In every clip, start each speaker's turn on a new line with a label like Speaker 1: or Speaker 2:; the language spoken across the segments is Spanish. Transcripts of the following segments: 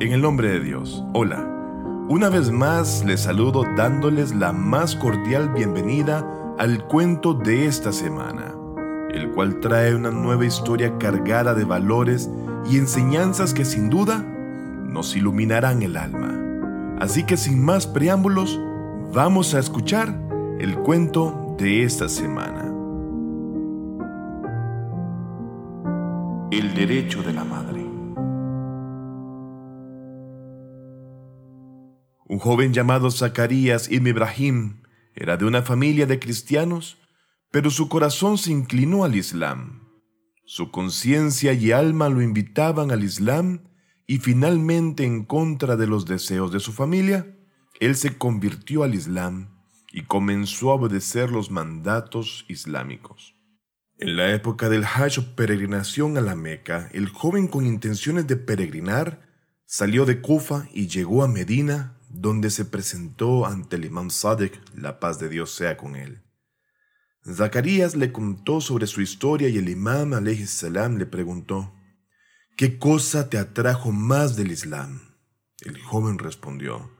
Speaker 1: En el nombre de Dios, hola. Una vez más les saludo dándoles la más cordial bienvenida al cuento de esta semana, el cual trae una nueva historia cargada de valores y enseñanzas que sin duda nos iluminarán el alma. Así que sin más preámbulos, vamos a escuchar el cuento de esta semana. El derecho de la madre. Un joven llamado Zacarías Ibn Ibrahim era de una familia de cristianos, pero su corazón se inclinó al Islam. Su conciencia y alma lo invitaban al Islam y finalmente en contra de los deseos de su familia, él se convirtió al Islam y comenzó a obedecer los mandatos islámicos. En la época del Hajj o peregrinación a la Meca, el joven con intenciones de peregrinar salió de Kufa y llegó a Medina, donde se presentó ante el imam Sadek, la paz de Dios sea con él. Zacarías le contó sobre su historia y el imam salam le preguntó, ¿Qué cosa te atrajo más del Islam? El joven respondió,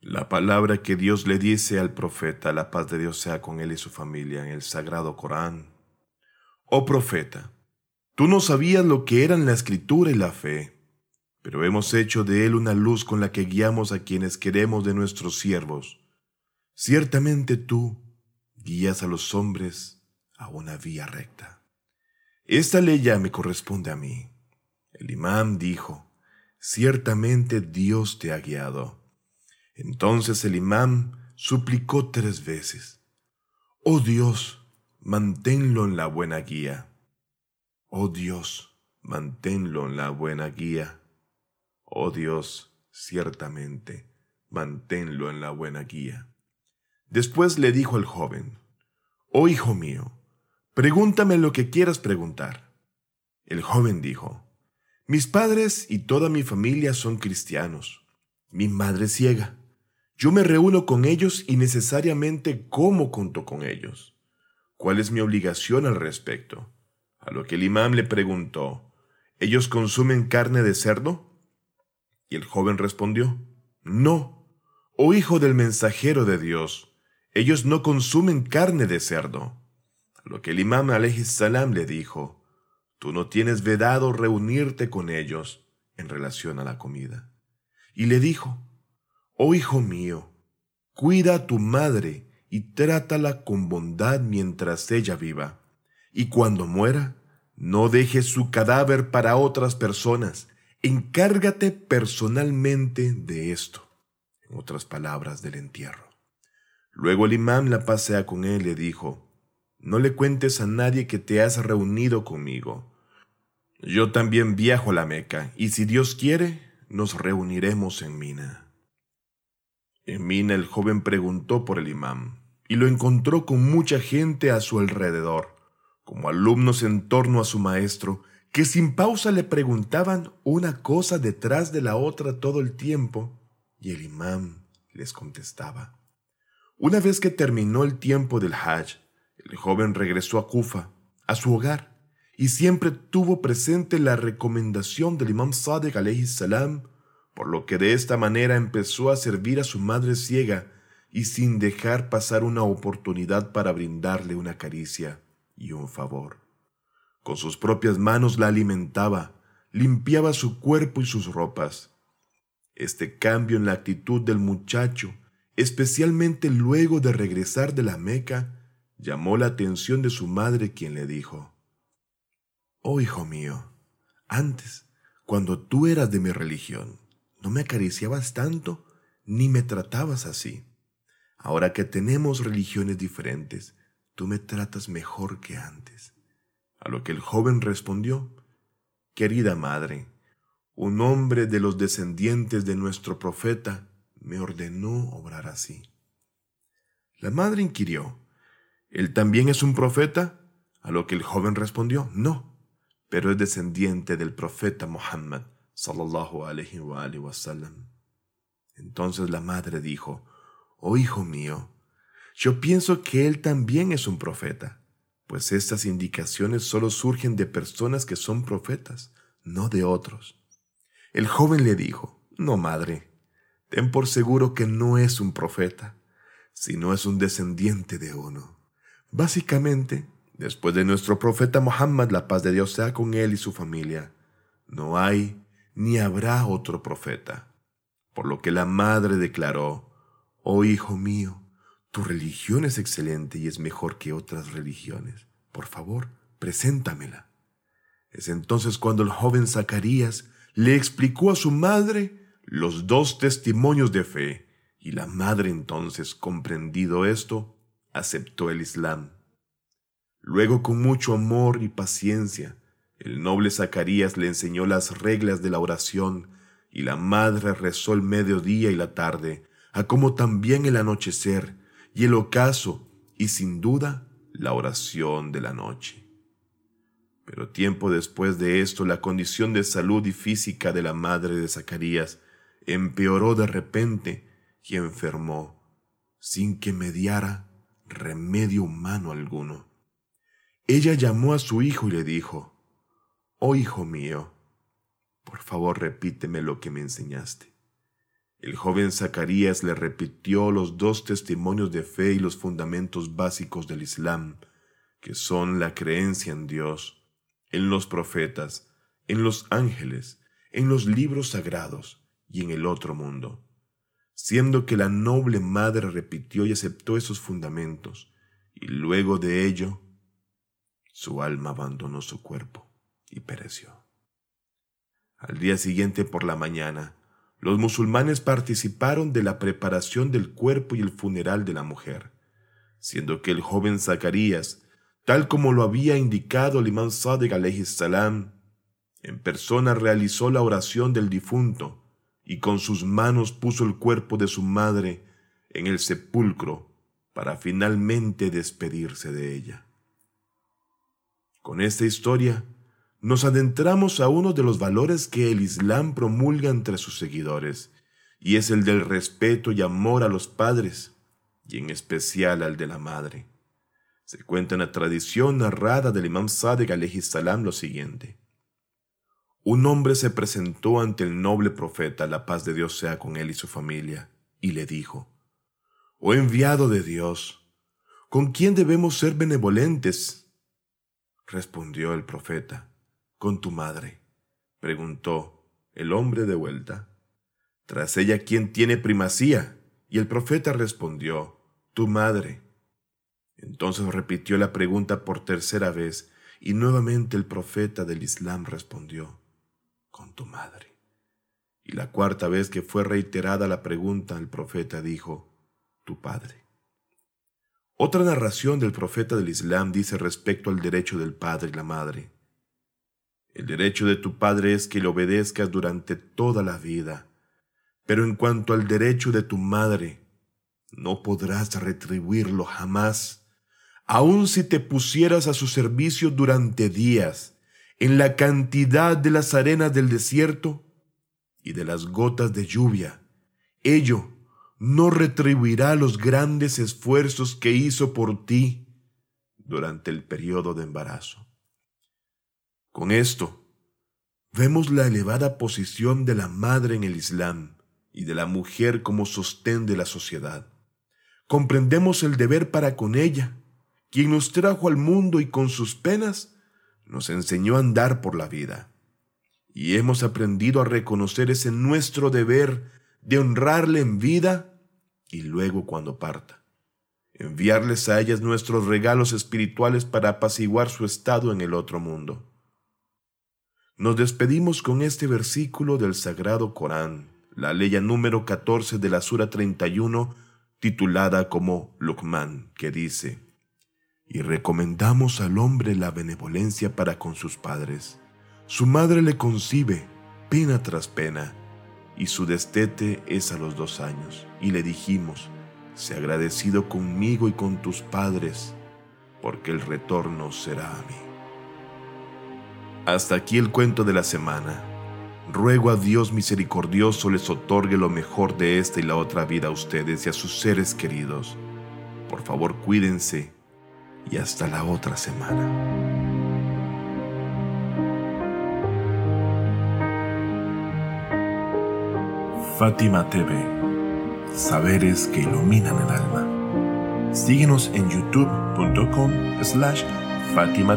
Speaker 1: la palabra que Dios le dice al profeta, la paz de Dios sea con él y su familia, en el sagrado Corán. Oh profeta, tú no sabías lo que eran la escritura y la fe pero hemos hecho de él una luz con la que guiamos a quienes queremos de nuestros siervos. Ciertamente tú guías a los hombres a una vía recta. Esta ley ya me corresponde a mí. El imán dijo, ciertamente Dios te ha guiado. Entonces el imán suplicó tres veces, Oh Dios, manténlo en la buena guía. Oh Dios, manténlo en la buena guía. Oh Dios, ciertamente, manténlo en la buena guía. Después le dijo el joven, Oh hijo mío, pregúntame lo que quieras preguntar. El joven dijo, Mis padres y toda mi familia son cristianos. Mi madre es ciega. Yo me reúno con ellos y necesariamente como conto con ellos. ¿Cuál es mi obligación al respecto? A lo que el imán le preguntó, ¿ellos consumen carne de cerdo? Y el joven respondió, No, oh hijo del mensajero de Dios, ellos no consumen carne de cerdo. Lo que el imam salam le dijo, Tú no tienes vedado reunirte con ellos en relación a la comida. Y le dijo, Oh hijo mío, cuida a tu madre y trátala con bondad mientras ella viva, y cuando muera, no dejes su cadáver para otras personas, encárgate personalmente de esto. En otras palabras, del entierro. Luego el imán la pasea con él y le dijo, no le cuentes a nadie que te has reunido conmigo. Yo también viajo a la Meca, y si Dios quiere, nos reuniremos en Mina. En Mina el joven preguntó por el imán, y lo encontró con mucha gente a su alrededor, como alumnos en torno a su maestro, que sin pausa le preguntaban una cosa detrás de la otra todo el tiempo, y el imán les contestaba. Una vez que terminó el tiempo del Hajj, el joven regresó a Kufa, a su hogar, y siempre tuvo presente la recomendación del imam Sadek alayhi salam, por lo que de esta manera empezó a servir a su madre ciega y sin dejar pasar una oportunidad para brindarle una caricia y un favor. Con sus propias manos la alimentaba, limpiaba su cuerpo y sus ropas. Este cambio en la actitud del muchacho, especialmente luego de regresar de la Meca, llamó la atención de su madre quien le dijo, Oh hijo mío, antes, cuando tú eras de mi religión, no me acariciabas tanto ni me tratabas así. Ahora que tenemos religiones diferentes, tú me tratas mejor que antes. A lo que el joven respondió, Querida madre, un hombre de los descendientes de nuestro profeta me ordenó obrar así. La madre inquirió, ¿Él también es un profeta? A lo que el joven respondió, no, pero es descendiente del profeta Muhammad, sallallahu alaihi wa, sallam. Entonces la madre dijo, Oh hijo mío, yo pienso que él también es un profeta pues estas indicaciones solo surgen de personas que son profetas, no de otros. El joven le dijo, No, madre, ten por seguro que no es un profeta, sino es un descendiente de uno. Básicamente, después de nuestro profeta Muhammad, la paz de Dios sea con él y su familia, no hay ni habrá otro profeta. Por lo que la madre declaró, Oh hijo mío, tu religión es excelente y es mejor que otras religiones. Por favor, preséntamela. Es entonces cuando el joven Zacarías le explicó a su madre los dos testimonios de fe, y la madre entonces, comprendido esto, aceptó el Islam. Luego, con mucho amor y paciencia, el noble Zacarías le enseñó las reglas de la oración, y la madre rezó el mediodía y la tarde, a como también el anochecer y el ocaso, y sin duda la oración de la noche. Pero tiempo después de esto, la condición de salud y física de la madre de Zacarías empeoró de repente y enfermó, sin que mediara remedio humano alguno. Ella llamó a su hijo y le dijo, Oh hijo mío, por favor repíteme lo que me enseñaste. El joven Zacarías le repitió los dos testimonios de fe y los fundamentos básicos del Islam, que son la creencia en Dios, en los profetas, en los ángeles, en los libros sagrados y en el otro mundo. Siendo que la noble madre repitió y aceptó esos fundamentos, y luego de ello, su alma abandonó su cuerpo y pereció. Al día siguiente por la mañana, los musulmanes participaron de la preparación del cuerpo y el funeral de la mujer, siendo que el joven Zacarías, tal como lo había indicado el imán Sadegh salam, en persona realizó la oración del difunto y con sus manos puso el cuerpo de su madre en el sepulcro para finalmente despedirse de ella. Con esta historia, nos adentramos a uno de los valores que el Islam promulga entre sus seguidores, y es el del respeto y amor a los padres, y en especial al de la madre. Se cuenta en la tradición narrada del Imam Sadegh salam lo siguiente. Un hombre se presentó ante el noble profeta, la paz de Dios sea con él y su familia, y le dijo, Oh enviado de Dios, ¿con quién debemos ser benevolentes? Respondió el profeta, con tu madre? preguntó el hombre de vuelta. Tras ella, ¿quién tiene primacía? Y el profeta respondió, tu madre. Entonces repitió la pregunta por tercera vez, y nuevamente el profeta del Islam respondió, con tu madre. Y la cuarta vez que fue reiterada la pregunta, el profeta dijo, tu padre. Otra narración del profeta del Islam dice respecto al derecho del padre y la madre. El derecho de tu padre es que le obedezcas durante toda la vida, pero en cuanto al derecho de tu madre, no podrás retribuirlo jamás, aun si te pusieras a su servicio durante días, en la cantidad de las arenas del desierto y de las gotas de lluvia. Ello no retribuirá los grandes esfuerzos que hizo por ti durante el periodo de embarazo. Con esto, vemos la elevada posición de la madre en el Islam y de la mujer como sostén de la sociedad. Comprendemos el deber para con ella, quien nos trajo al mundo y con sus penas nos enseñó a andar por la vida. Y hemos aprendido a reconocer ese nuestro deber de honrarle en vida y luego cuando parta. Enviarles a ellas nuestros regalos espirituales para apaciguar su estado en el otro mundo. Nos despedimos con este versículo del Sagrado Corán, la ley número 14 de la Sura 31, titulada como Luqman, que dice, Y recomendamos al hombre la benevolencia para con sus padres. Su madre le concibe, pena tras pena, y su destete es a los dos años. Y le dijimos, Sé agradecido conmigo y con tus padres, porque el retorno será a mí. Hasta aquí el cuento de la semana. Ruego a Dios misericordioso les otorgue lo mejor de esta y la otra vida a ustedes y a sus seres queridos. Por favor, cuídense y hasta la otra semana. Fátima TV, saberes que iluminan el alma. Síguenos en youtube.com slash Fátima